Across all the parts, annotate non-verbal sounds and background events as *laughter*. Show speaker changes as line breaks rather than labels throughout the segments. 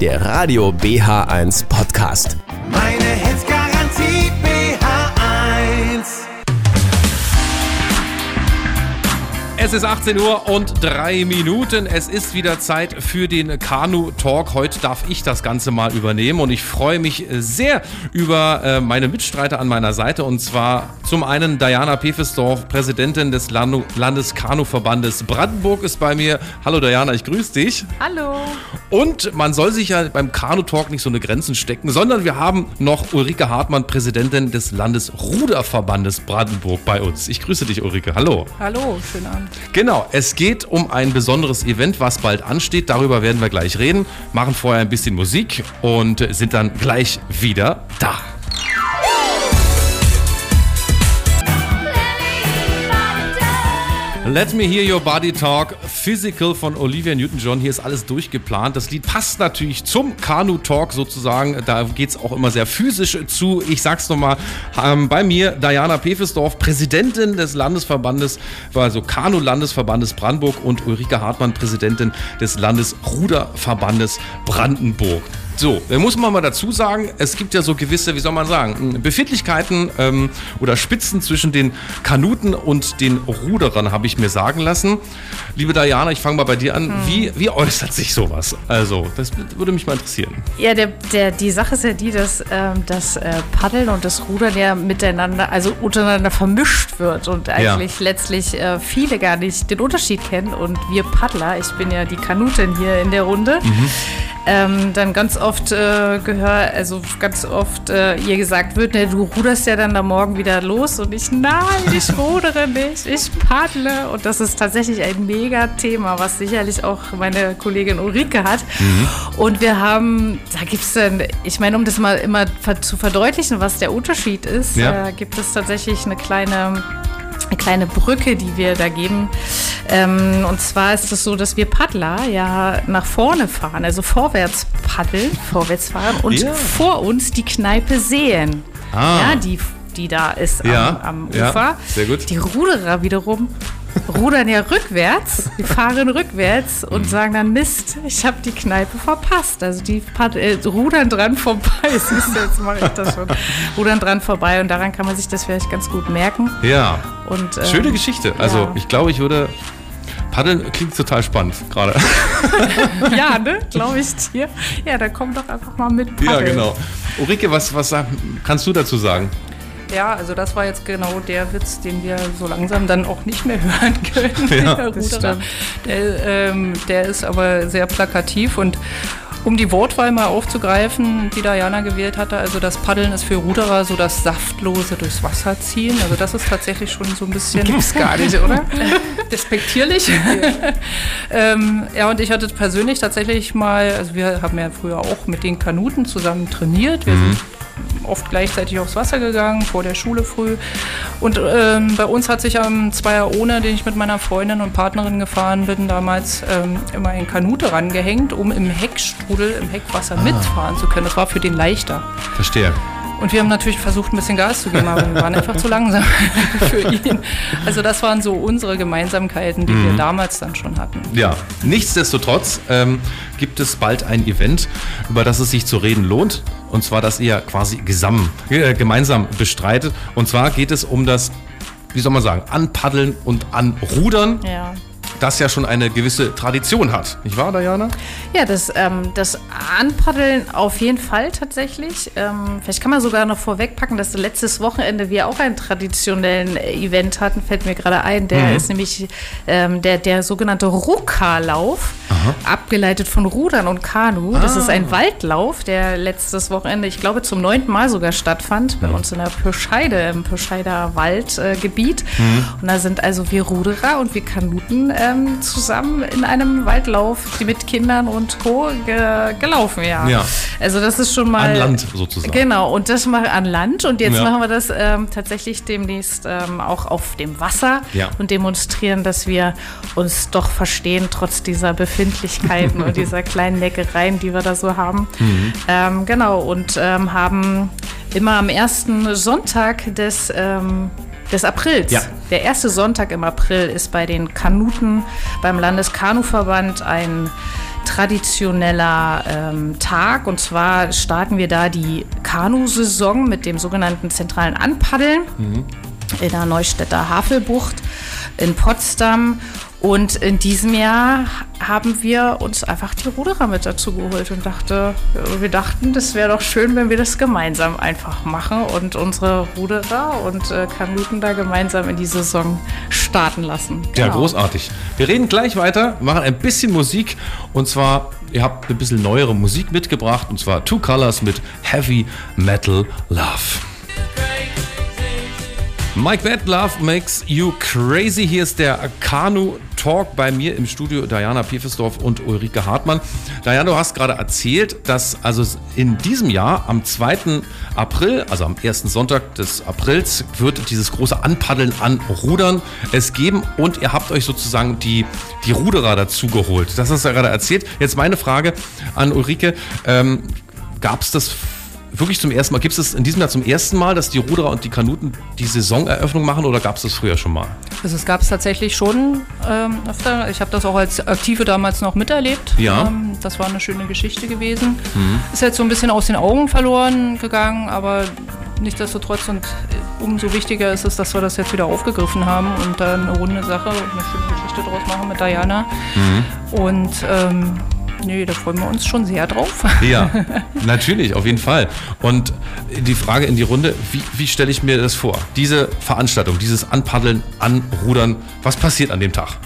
der Radio BH1 Podcast.
Meine Hits
Es ist 18 Uhr und drei Minuten. Es ist wieder Zeit für den Kanu-Talk. Heute darf ich das Ganze mal übernehmen und ich freue mich sehr über äh, meine Mitstreiter an meiner Seite und zwar zum einen Diana Pefesdorf, Präsidentin des Land Landeskanu-Verbandes Brandenburg ist bei mir. Hallo Diana, ich grüße dich.
Hallo.
Und man soll sich ja beim Kanu-Talk nicht so eine Grenzen stecken, sondern wir haben noch Ulrike Hartmann, Präsidentin des Landesruderverbandes Brandenburg bei uns. Ich grüße dich, Ulrike. Hallo.
Hallo, schönen Abend.
Genau, es geht um ein besonderes Event, was bald ansteht. Darüber werden wir gleich reden. Machen vorher ein bisschen Musik und sind dann gleich wieder da. Let Me Hear Your Body Talk, Physical von Olivia Newton-John. Hier ist alles durchgeplant. Das Lied passt natürlich zum Kanu-Talk sozusagen. Da geht es auch immer sehr physisch zu. Ich sag's nochmal, ähm, bei mir Diana Pefesdorf, Präsidentin des Landesverbandes, also Kanu-Landesverbandes Brandenburg und Ulrike Hartmann, Präsidentin des Landesruderverbandes Brandenburg. So, da muss man mal dazu sagen, es gibt ja so gewisse, wie soll man sagen, Befindlichkeiten ähm, oder Spitzen zwischen den Kanuten und den Ruderern, habe ich mir sagen lassen. Liebe Diana, ich fange mal bei dir an. Wie, wie äußert sich sowas? Also, das würde mich mal interessieren.
Ja, der, der, die Sache ist ja die, dass ähm, das äh, Paddeln und das Rudern ja miteinander, also untereinander vermischt wird und eigentlich letztlich äh, viele gar nicht den Unterschied kennen. Und wir Paddler, ich bin ja die Kanutin hier in der Runde, ähm, dann ganz oft äh, gehört, also ganz oft äh, ihr gesagt wird, ne, du ruderst ja dann da morgen wieder los und ich, nein, ich *laughs* rudere nicht, ich paddle. Und das ist tatsächlich ein mega Thema, was sicherlich auch meine Kollegin Ulrike hat. Und wir haben, da gibt es dann, ich meine, um das mal immer zu verdeutlichen, was der Unterschied ist,
Ja.
äh, gibt es tatsächlich eine kleine eine kleine Brücke, die wir da geben. Ähm, und zwar ist es so, dass wir Paddler ja nach vorne fahren, also vorwärts paddeln, vorwärts fahren und
Ja.
vor uns die Kneipe sehen.
Ah.
Ja, die, die da ist
Ja,
am, am Ufer.
sehr gut.
Die Ruderer wiederum rudern ja rückwärts, die fahren rückwärts und
Mhm.
sagen dann, Mist, ich habe die Kneipe verpasst. Also die pad- äh, rudern dran vorbei. *laughs* Siehst du, jetzt mache ich das schon. Rudern dran vorbei und daran kann man sich das vielleicht ganz gut merken.
Ja,
Und, ähm,
schöne Geschichte. Also,
ja.
ich glaube, ich würde. Paddeln klingt total spannend gerade. *laughs*
Ja, ne? Glaube ich dir. Ja, dann komm doch einfach mal mit
ja,
paddeln.
genau. Ulrike, was, was kannst du dazu sagen?
Ja, also das war jetzt genau der Witz, den wir so langsam dann auch nicht mehr *laughs* hören können.
Ja,
der. Der, ähm, der ist aber sehr plakativ und um die Wortwahl mal aufzugreifen, die Diana gewählt hatte, also das Paddeln ist für Ruderer so das saftlose durchs Wasser ziehen. Also das ist tatsächlich schon so ein bisschen
Gibt's gar nicht, oder? *laughs*
despektierlich. *laughs* ähm, ja, und ich hatte persönlich tatsächlich mal, also wir haben ja früher auch mit den Kanuten zusammen trainiert. Wir sind oft gleichzeitig aufs Wasser gegangen, vor der Schule früh. Und ähm, bei uns hat sich am Zweier ohne, den ich mit meiner Freundin und Partnerin gefahren bin, damals ähm, immer ein Kanute rangehängt, um im Heckstrudel, im Heckwasser mitfahren zu können. Das war für den leichter.
Verstehe.
Und wir haben natürlich versucht, ein bisschen Gas zu geben, aber wir waren einfach zu langsam *laughs* für ihn. Also das waren so unsere Gemeinsamkeiten, die wir damals dann schon hatten.
Ja, nichtsdestotrotz ähm, gibt es bald ein Event, über das es sich zu reden lohnt. Und zwar, das ihr quasi gesam, äh, gemeinsam bestreitet. Und zwar geht es um das, wie soll man sagen, Anpaddeln und Anrudern,
Ja.
Das ja schon eine gewisse Tradition hat. Nicht wahr, Diana?
Ja, das, ähm, das Anpaddeln auf jeden Fall tatsächlich. Ähm, vielleicht kann man sogar noch vorwegpacken, dass letztes Wochenende wir auch einen traditionellen äh, Event hatten, fällt mir gerade ein. Der ist nämlich ähm, der, der sogenannte Rucka-Lauf, abgeleitet von Rudern und Kanu. Das ist ein Waldlauf, der letztes Wochenende, ich glaube, zum neunten Mal sogar stattfand, bei uns in der Pirscheide, im Pirscheider Waldgebiet. Äh, Gebiet. Und da sind also wir Ruderer und wir Kanuten ähm, zusammen in einem Waldlauf die mit Kindern und Co. Ge gelaufen, ja.
Ja.
Also das ist schon mal...
An Land sozusagen.
Genau, und das machen wir an Land und jetzt
Ja.
machen wir das ähm, tatsächlich demnächst ähm, auch auf dem Wasser
Ja.
und demonstrieren, dass wir uns doch verstehen, trotz dieser Befindlichkeiten und *laughs* dieser kleinen Neckereien, die wir da so haben.
Mhm.
Ähm, genau, und ähm, haben immer am ersten Sonntag des, ähm, des Aprils.
Ja.
Der erste Sonntag im April ist bei den Kanuten beim Landeskanuverband ein traditioneller ähm, Tag. Und zwar starten wir da die Kanusaison mit dem sogenannten zentralen Anpaddeln in der Neustädter Havelbucht in Potsdam. Und in diesem Jahr haben wir uns einfach die Ruderer mit dazu geholt und dachte, wir dachten, das wäre doch schön, wenn wir das gemeinsam einfach machen und unsere Ruderer und äh, Kanuten da gemeinsam in die Saison starten lassen.
Ja,
Genau.
großartig. Wir reden gleich weiter, machen ein bisschen Musik und zwar, ihr habt ein bisschen neuere Musik mitgebracht und zwar Two Colors mit Heavy Metal Love. Mike Bad Love makes you crazy. Hier ist der Kanu Talk bei mir im Studio Diana Piefesdorf und Ulrike Hartmann. Diana, du hast gerade erzählt, dass also in diesem Jahr am 2. April, also am ersten Sonntag des Aprils, wird dieses große Anpaddeln an Rudern es geben und ihr habt euch sozusagen die, die Ruderer dazu geholt. Das hast du ja gerade erzählt. Jetzt meine Frage an Ulrike. Ähm, Gab es das wirklich zum ersten Mal, gibt es in diesem Jahr zum ersten Mal, dass die Ruderer und die Kanuten die Saisoneröffnung machen oder gab es das früher schon mal?
Also es gab es tatsächlich schon ähm, öfter. Ich habe das auch als Aktive damals noch miterlebt.
Ja.
Ähm, das war eine schöne Geschichte gewesen. Ist jetzt so ein bisschen aus den Augen verloren gegangen, aber nichtsdestotrotz und umso wichtiger ist es, dass wir das jetzt wieder aufgegriffen haben und da eine runde Sache und eine schöne Geschichte draus machen mit Diana. Und ähm, nee, da freuen wir uns schon sehr drauf.
Ja, *laughs* natürlich, auf jeden Fall. Und die Frage in die Runde, wie, wie stelle ich mir das vor? Diese Veranstaltung, dieses Anpaddeln, Anrudern, was passiert an dem Tag?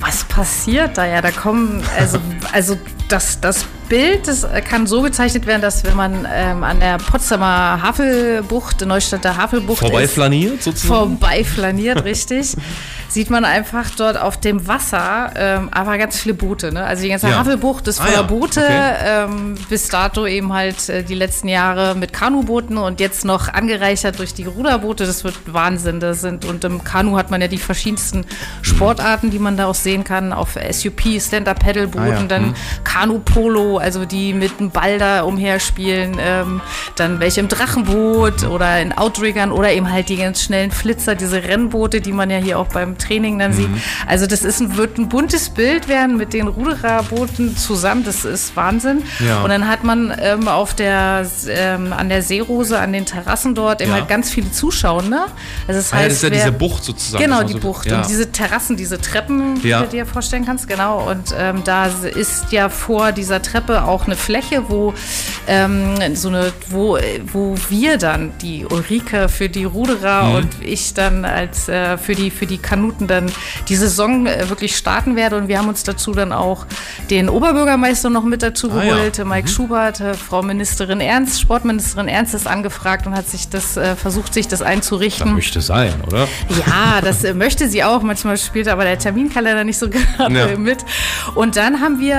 Was passiert da? Ja, da kommen, also, *laughs* also das, das Bild das kann so gezeichnet werden, dass wenn man ähm, an der Potsdamer Havelbucht, Neustädter Havelbucht
Vorbei
ist,
flaniert sozusagen?
vorbei flaniert, richtig, *laughs* sieht man einfach dort auf dem Wasser ähm, aber ganz viele Boote. Ne? Also die ganze
Ja.
Havelbucht ist
Ah
voller
ja,
Boote.
okay.
Ähm, bis dato eben halt äh, die letzten Jahre mit Kanubooten und jetzt noch angereichert durch die Ruderboote. Das wird Wahnsinn. Das sind, und im Kanu hat man ja die verschiedensten Sportarten, die man da auch sehen kann. Auf SUP, Stand-Up-Paddle-Booten,
Ah ja,
dann Kanu-Polo, also die mit einem Ball da umherspielen. Ähm, dann welche im Drachenboot oder in Outriggern oder eben halt die ganz schnellen Flitzer, diese Rennboote, die man ja hier auch beim Training dann
Mhm.
sieht. Also das ist ein, wird ein buntes Bild werden mit den Rudererbooten zusammen. Das ist Wahnsinn.
Ja.
Und dann hat man ähm, auf der, ähm, an der Seerose, an den Terrassen dort eben
Ja.
halt ganz viele Zuschauer. Ne? Also das
Ah ja,
heißt,
das ist ja
wer-
diese Bucht sozusagen.
Genau, die
so-
Bucht und diese Terrassen, diese Treppen, die du dir vorstellen kannst, genau. Und ähm, da ist ja vor dieser Treppe auch eine Fläche, wo ähm, so eine, wo, wo wir dann, die Ulrike für die Ruderer
Mhm.
und ich dann als äh, für die für die Kanuten dann die Saison äh, wirklich starten werde. Und wir haben uns dazu dann auch den Oberbürgermeister noch mit dazu
Ah ja.
geholt, Mike Schubert, äh, Frau Ministerin Ernst, Sportministerin Ernst ist angefragt und hat sich das äh, versucht, sich das
Das
einzurichten.
möchte sein, oder?
Ja, das äh, möchte sie auch. Manchmal spielt aber der Terminkalender nicht so *laughs* gerade
Ja.
mit. Und dann haben wir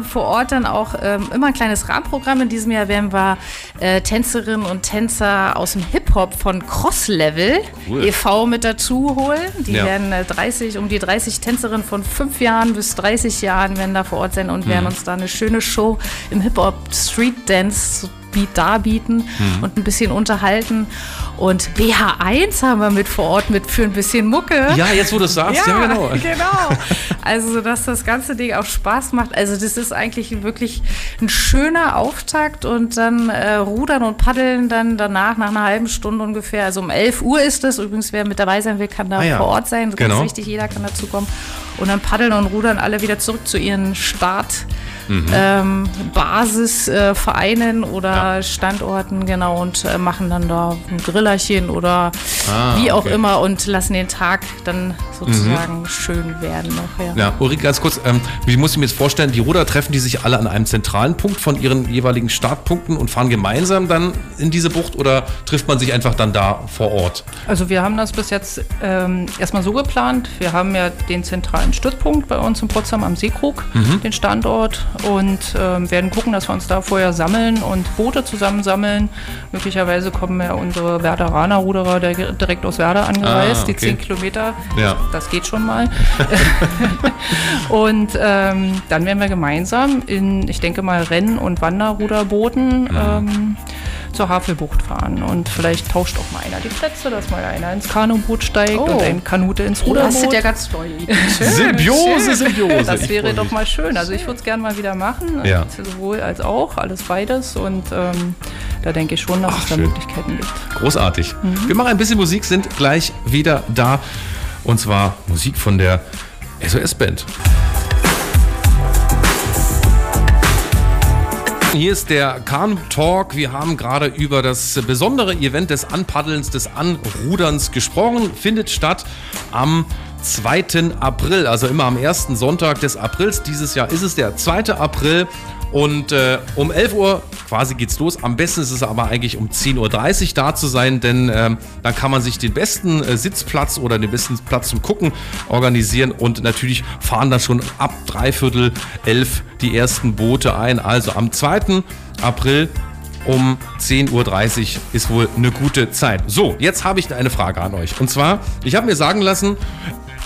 äh, vor Ort dann auch ähm, immer ein kleines Rahmenprogramm. In diesem Jahr werden wir äh, Tänzerinnen und Tänzer aus dem Hip-Hop von Cross Level
Cool.
e.V. mit dazu holen. Die
Ja.
werden äh, 30, um die 30 Tänzerinnen von 5 Jahren bis 30 Jahren werden da vor Ort sein und
Mhm.
werden uns da eine schöne Show im Hip-Hop Street Dance Beat darbieten
Mhm.
und ein bisschen unterhalten. Und BH1 haben wir mit vor Ort mit für ein bisschen Mucke.
Ja, jetzt wo du es sagst, ja, genau. *laughs*
genau. Also, dass das ganze Ding auch Spaß macht. Also, das ist eigentlich wirklich ein schöner Auftakt und dann äh, rudern und paddeln dann danach nach einer halben Stunde ungefähr. Also um 11 Uhr ist es. Übrigens, wer mit dabei sein will, kann da
Ah ja.
vor Ort sein. Das ist
Genau.
ganz wichtig, jeder kann dazu kommen. Und dann paddeln und rudern alle wieder zurück zu ihren Start.
Mhm.
Ähm, Basisvereinen oder
Ja.
Standorten, genau, und äh, machen dann da ein Grillerchen oder
Ah,
wie auch
okay. Mhm.
immer und lassen den Tag dann sozusagen schön werden noch. Ja.
Ja, Ulrike, ganz kurz, ähm, wie muss ich mir jetzt vorstellen, die Ruder treffen die sich alle an einem zentralen Punkt von ihren jeweiligen Startpunkten und fahren gemeinsam dann in diese Bucht oder trifft man sich einfach dann da vor Ort?
Also wir haben das bis jetzt ähm, erstmal so geplant. Wir haben ja den zentralen Stützpunkt bei uns in Potsdam am Seekrug, den Standort und ähm, werden gucken, dass wir uns da vorher sammeln und Boote zusammensammeln. Möglicherweise kommen ja unsere Werderaner Ruderer der- direkt aus Werder angereist,
Ah,
die
okay.
10 Kilometer.
Ja.
Das geht schon mal. *laughs* *laughs* und ähm, dann werden wir gemeinsam in, ich denke mal, Renn- und Wanderruderbooten ähm, zur Havelbucht fahren. Und vielleicht tauscht auch mal einer die Plätze, dass mal einer ins Kanuboot steigt
Oh.
und ein Kanute ins
Oh, das sind
Ruderboot.
ja ganz neue Ideen.
Symbiose, Symbiose.
Das
Ich
wäre doch mal schön. Also ich würde es gerne mal wieder machen.
Ja.
Sowohl als auch, alles beides. Und ähm, da denke ich schon, dass
Ach,
es da
schön.
Möglichkeiten gibt.
Großartig. Wir machen ein bisschen Musik, sind gleich wieder da. Und zwar Musik von der SOS-Band. Hier ist der Kanu Talk. Wir haben gerade über das besondere Event des Anpaddelns, des Anruderns gesprochen. Findet statt am 2. April, also immer am ersten Sonntag des Aprils. Dieses Jahr ist es der 2. April. Und äh, um 11 Uhr quasi geht's los. Am besten ist es aber eigentlich um 10.30 Uhr da zu sein, denn ähm, dann kann man sich den besten äh, Sitzplatz oder den besten Platz zum Gucken organisieren und natürlich fahren da schon ab dreiviertel elf die ersten Boote ein. Also am 2. April um 10.30 Uhr ist wohl eine gute Zeit. So, jetzt habe ich eine Frage an euch. Und zwar, ich habe mir sagen lassen,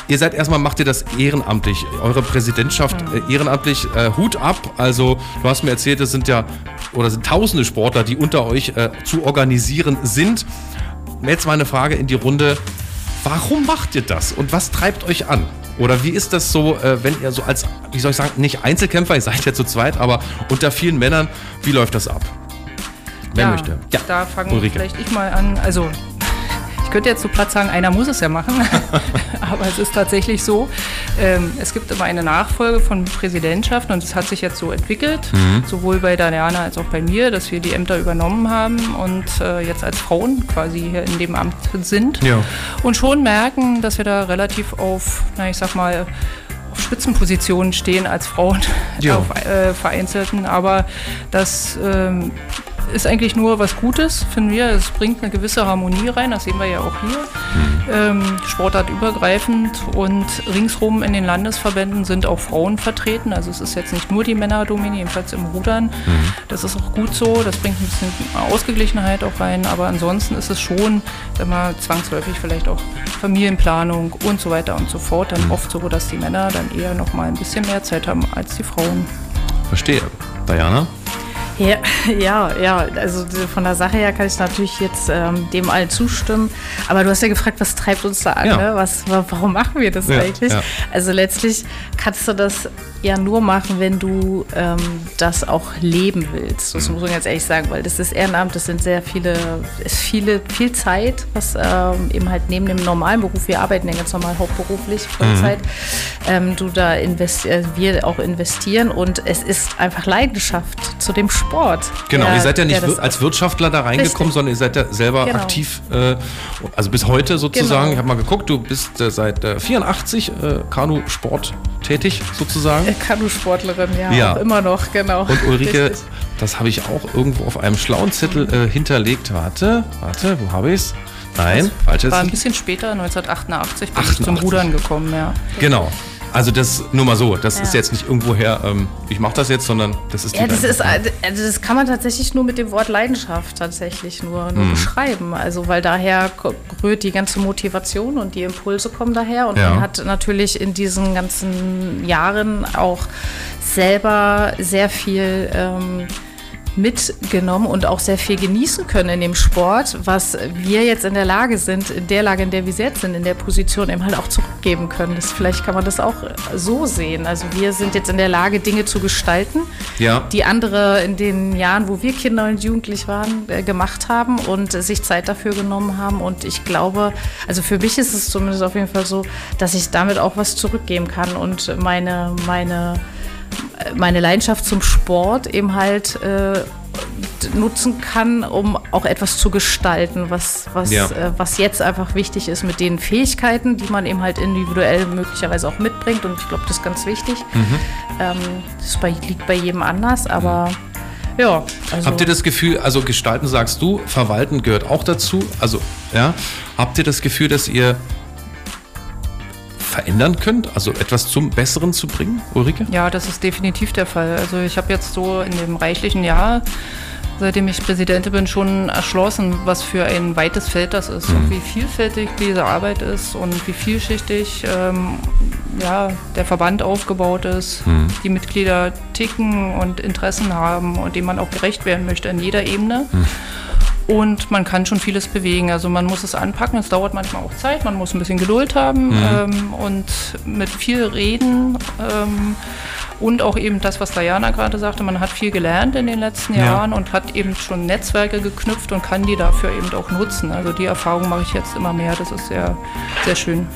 Ihr seid erstmal, macht ihr das ehrenamtlich, eure Präsidentschaft äh, ehrenamtlich, äh, Hut ab. Also, du hast mir erzählt, es sind ja, oder sind tausende Sportler, die unter euch äh, zu organisieren sind. Jetzt mal eine Frage in die Runde. Warum macht ihr das und was treibt euch an? Oder wie ist das so, äh, wenn ihr so als, wie soll ich sagen, nicht Einzelkämpfer, ihr seid ja zu zweit, aber unter vielen Männern, wie läuft das ab? Wer möchte?
Ja, da fange
Ulrike.
vielleicht ich mal an. Also, könnte jetzt zu Platz sagen, einer muss es ja machen. *laughs* Aber es ist tatsächlich so, ähm, es gibt immer eine Nachfolge von Präsidentschaften und es hat sich jetzt so entwickelt,
Mhm.
sowohl bei Daniana als auch bei mir, dass wir die Ämter übernommen haben und äh, jetzt als Frauen quasi hier in dem Amt sind.
Ja.
Und schon merken, dass wir da relativ auf, na ich sag mal, auf Spitzenpositionen stehen als Frauen,
Ja. *laughs*
auf äh, vereinzelten. Aber das ähm, ist eigentlich nur was Gutes, finden wir. Es bringt eine gewisse Harmonie rein, das sehen wir ja auch hier. Ähm, sportartübergreifend und ringsrum in den Landesverbänden sind auch Frauen vertreten. Also es ist jetzt nicht nur die Männerdomäne, jedenfalls im Rudern. Das ist auch gut so, das bringt ein bisschen Ausgeglichenheit auch rein. Aber ansonsten ist es schon immer zwangsläufig vielleicht auch Familienplanung und so weiter und so fort. Dann oft so, dass die Männer dann eher noch mal ein bisschen mehr Zeit haben als die Frauen.
Verstehe. Diana?
Ja, *laughs* ja, ja, also von der Sache her kann ich natürlich jetzt ähm, dem allen zustimmen. Aber du hast ja gefragt, was treibt uns da an?
Ja.
Ne? Was, wa- warum machen wir das
Ja,
eigentlich?
ja.
Also letztlich kannst du das ja nur machen, wenn du ähm, das auch leben willst.
Mhm.
Das muss man jetzt ehrlich sagen, weil das ist Ehrenamt, das sind sehr viele, ist viele, viel Zeit, was ähm, eben halt neben dem normalen Beruf, wir arbeiten ja ganz normal hauptberuflich, Vollzeit,
Mhm.
ähm, du da investi äh, wir auch investieren und es ist einfach Leidenschaft zu dem Sport.
Genau,
der-
ihr seid ja nicht wir- als Wirtschaftler da reingekommen,
Richtig.
sondern ihr seid ja selber
Genau.
aktiv, äh, also bis heute sozusagen.
Genau.
Ich habe mal geguckt, du bist äh, seit äh, 84 äh, Kanu-Sport tätig sozusagen.
Äh, Kanusportlerin, ja,
Ja.
immer noch, genau.
Und Ulrike,
Richtig.
das habe ich auch irgendwo auf einem schlauen Zettel äh, hinterlegt. Warte, warte, wo habe ich es? Nein, falsches.
War ein bisschen später, 1988, bin ich
88.
zum Rudern gekommen, ja.
Genau. Also das nur mal so, das ist
Ja.
jetzt nicht irgendwoher, ähm, ich mache das jetzt, sondern das ist die
Ja, das ist, also das kann man tatsächlich nur mit dem Wort Leidenschaft tatsächlich nur, nur
Mhm.
beschreiben. Also weil daher rührt die ganze Motivation und die Impulse kommen daher und
Ja.
man hat natürlich in diesen ganzen Jahren auch selber sehr viel ähm, mitgenommen und auch sehr viel genießen können in dem Sport, was wir jetzt in der Lage sind, in der Lage, in der wir jetzt sind, in der Position eben halt auch zurückgeben können. Das, vielleicht kann man das auch so sehen. Also wir sind jetzt in der Lage, Dinge zu gestalten,
Ja.
die andere in den Jahren, wo wir Kinder und Jugendlich waren, äh, gemacht haben und sich Zeit dafür genommen haben. Und ich glaube, also für mich ist es zumindest auf jeden Fall so, dass ich damit auch was zurückgeben kann und meine, meine, meine Leidenschaft zum Sport eben halt äh, nutzen kann, um auch etwas zu gestalten, was, was,
Ja.
äh, was jetzt einfach wichtig ist mit den Fähigkeiten, die man eben halt individuell möglicherweise auch mitbringt. Und ich glaube, das ist ganz wichtig. Ähm, das bei, liegt bei jedem anders, aber ja. Also,
Habt ihr das Gefühl, also gestalten sagst du, verwalten gehört auch dazu, also ja, habt ihr das Gefühl, dass ihr verändern könnt, also etwas zum Besseren zu bringen, Ulrike?
Ja, das ist definitiv der Fall. Also ich habe jetzt so in dem reichlichen Jahr, seitdem ich Präsidentin bin, schon erschlossen, was für ein weites Feld das ist und wie vielfältig diese Arbeit ist und wie vielschichtig ähm, ja, der Verband aufgebaut ist, die Mitglieder ticken und Interessen haben und dem man auch gerecht werden möchte an jeder Ebene. Und man kann schon vieles bewegen. Also man muss es anpacken, es dauert manchmal auch Zeit, man muss ein bisschen Geduld haben ähm, und mit viel reden. Ähm, und auch eben das, was Diana gerade sagte, man hat viel gelernt in den letzten
Ja.
Jahren und hat eben schon Netzwerke geknüpft und kann die dafür eben auch nutzen. Also die Erfahrung mache ich jetzt immer mehr. Das ist sehr, sehr schön.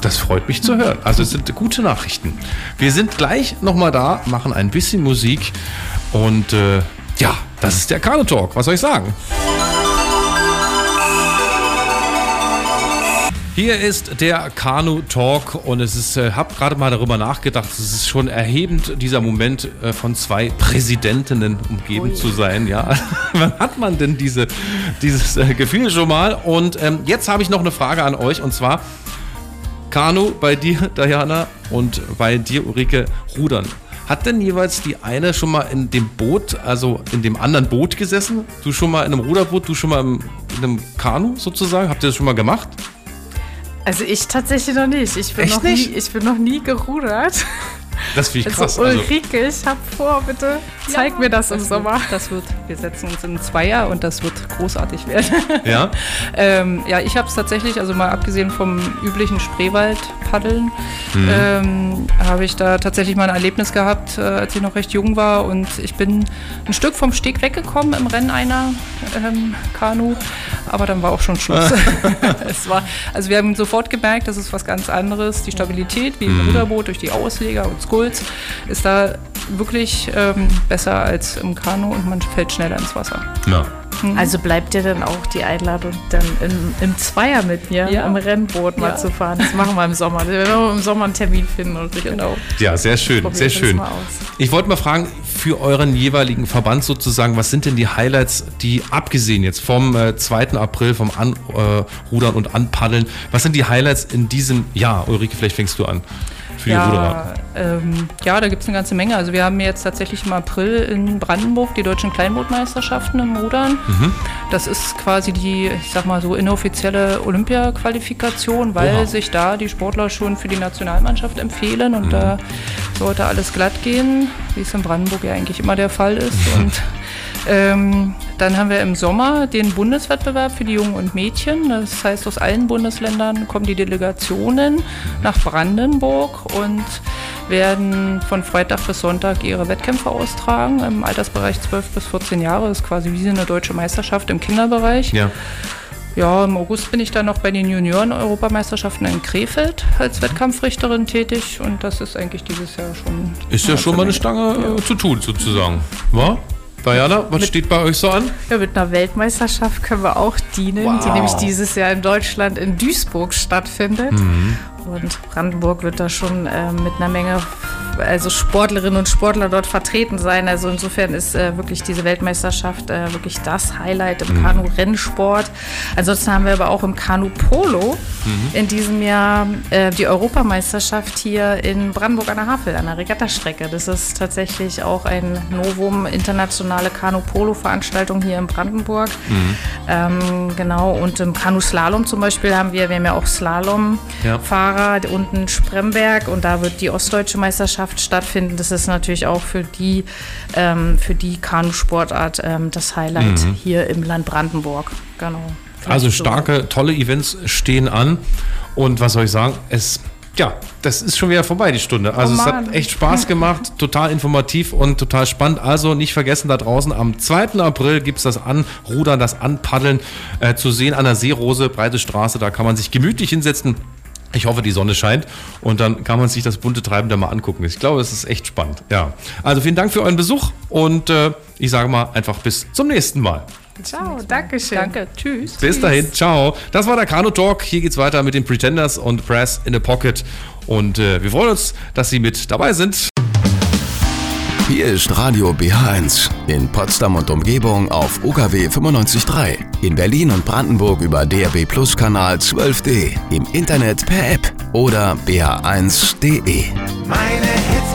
Das freut mich zu hören. Also es sind gute Nachrichten. Wir sind gleich nochmal da, machen ein bisschen Musik und äh, ja, das ist der Kanu Talk. Was soll ich sagen? Hier ist der Kanu Talk und es ist, äh, hab gerade mal darüber nachgedacht, es ist schon erhebend, dieser Moment äh, von zwei Präsidentinnen umgeben zu sein. Ja, *laughs* wann hat man denn diese, dieses äh, Gefühl schon mal? Und ähm, jetzt habe ich noch eine Frage an euch und zwar, Kanu bei dir, Diana, und bei dir, Ulrike, rudern. Hat denn jeweils die eine schon mal in dem Boot, also in dem anderen Boot gesessen? Du schon mal in einem Ruderboot, du schon mal in einem Kanu sozusagen? Habt ihr das schon mal gemacht?
Also ich tatsächlich noch nicht. Ich bin,
Echt
noch,
nicht?
Nie, ich bin noch nie gerudert.
Das finde ich krass.
Also Ulrike, ich hab vor, bitte zeig mir das im Sommer.
Wird, das wird, wir setzen uns in Zweier und das wird großartig werden. *laughs*
ja?
Ähm, ja, ich habe es tatsächlich, also mal abgesehen vom üblichen Spreewald-Paddeln,
Mhm.
ähm, habe ich da tatsächlich mal ein Erlebnis gehabt, äh, als ich noch recht jung war. Und ich bin ein Stück vom Steg weggekommen im Rennen einer ähm, Kanu, aber dann war auch schon Schluss. *laughs* *laughs* es war, also wir haben sofort gemerkt, das ist was ganz anderes. Die Stabilität, wie im
Mhm.
Ruderboot durch die Ausleger und Skulls, ist da wirklich ähm, besser als im Kanu und man fällt schneller ins Wasser.
ja.
Also bleibt dir dann auch die Einladung, dann im, im Zweier mit mir
Ja.
im Rennboot mal
Ja.
zu fahren. Das machen wir im Sommer. Wir werden im Sommer einen Termin finden. Und
Genau.
Ja, sehr schön, sehr schön. Ich wollte mal fragen, für euren jeweiligen Verband sozusagen, was sind denn die Highlights, die abgesehen jetzt vom äh, 2. April, vom Anrudern äh, Rudern und Anpaddeln, was sind die Highlights in diesem Jahr? Ulrike, vielleicht fängst du an. Für die Ruderer.
Ja, ähm, ja, da gibt es eine ganze Menge. Also wir haben jetzt tatsächlich im April in Brandenburg die deutschen Kleinbootmeisterschaften im Rudern.
Mhm.
Das ist quasi die, ich sag mal so, inoffizielle Olympia-Qualifikation, weil
Oha.
sich da die Sportler schon für die Nationalmannschaft empfehlen
Mhm.
und da sollte alles glatt gehen, wie es in Brandenburg ja eigentlich immer der Fall ist. *laughs* Und ähm, dann haben wir im Sommer den Bundeswettbewerb für die Jungen und Mädchen. Das heißt, aus allen Bundesländern kommen die Delegationen nach Brandenburg und werden von Freitag bis Sonntag ihre Wettkämpfe austragen im Altersbereich 12 bis 14 Jahre. Das ist quasi wie eine deutsche Meisterschaft im Kinderbereich.
Ja.
Ja, im August bin ich dann noch bei den Junioren-Europameisterschaften in Krefeld als Wettkampfrichterin tätig und das ist eigentlich dieses Jahr schon.
Ist ja schon mal eine Stange äh, zu tun, sozusagen. Wa? Diana, was steht bei euch so an?
Ja, mit einer Weltmeisterschaft können wir auch dienen,
Wow.
die nämlich dieses Jahr in Deutschland in Duisburg stattfindet.
Mhm.
Und Brandenburg wird da schon äh, mit einer Menge also Sportlerinnen und Sportler dort vertreten sein. Also insofern ist äh, wirklich diese Weltmeisterschaft äh, wirklich das Highlight
Mhm.
im Kanu-Rennsport. Ansonsten haben wir aber auch im Kanu-Polo
Mhm.
in diesem Jahr äh, die Europameisterschaft hier in Brandenburg an der Havel, an der Regattastrecke. Das ist tatsächlich auch ein Novum, internationale Kanu-Polo-Veranstaltung hier in Brandenburg.
Mhm.
Ähm, genau, und im Kanu-Slalom zum Beispiel haben wir, wir haben ja auch Slalom-Fahrer unten Spremberg und da wird die ostdeutsche Meisterschaft stattfinden. Das ist natürlich auch für die, ähm, für die Kanu-Sportart ähm, das Highlight hier im Land Brandenburg. Genau.
Also
So.
starke, tolle Events stehen an. Und was soll ich sagen? Es, ja, das ist schon wieder vorbei, die Stunde. Also
Oh
es hat echt Spaß *laughs* gemacht, total informativ und total spannend. Also nicht vergessen, da draußen am 2. April gibt es das Anrudern, das Anpaddeln äh, zu sehen an der Seerose, breite Straße. Da kann man sich gemütlich hinsetzen. Ich hoffe, die Sonne scheint und dann kann man sich das bunte Treiben da mal angucken. Ich glaube, es ist echt spannend. Ja. Also vielen Dank für euren Besuch und äh, ich sage mal einfach bis zum nächsten Mal.
Ciao, Dankeschön.
Danke, tschüss.
Bis dahin, ciao. Das war der Kano Talk. Hier geht's weiter mit den Pretenders und Press in the Pocket. Und äh, wir freuen uns, dass Sie mit dabei sind.
Hier ist Radio BH1 in Potsdam und Umgebung auf UKW 95.3, in Berlin und Brandenburg über DRB Plus Kanal 12D, im Internet per App oder bh1.de.
Meine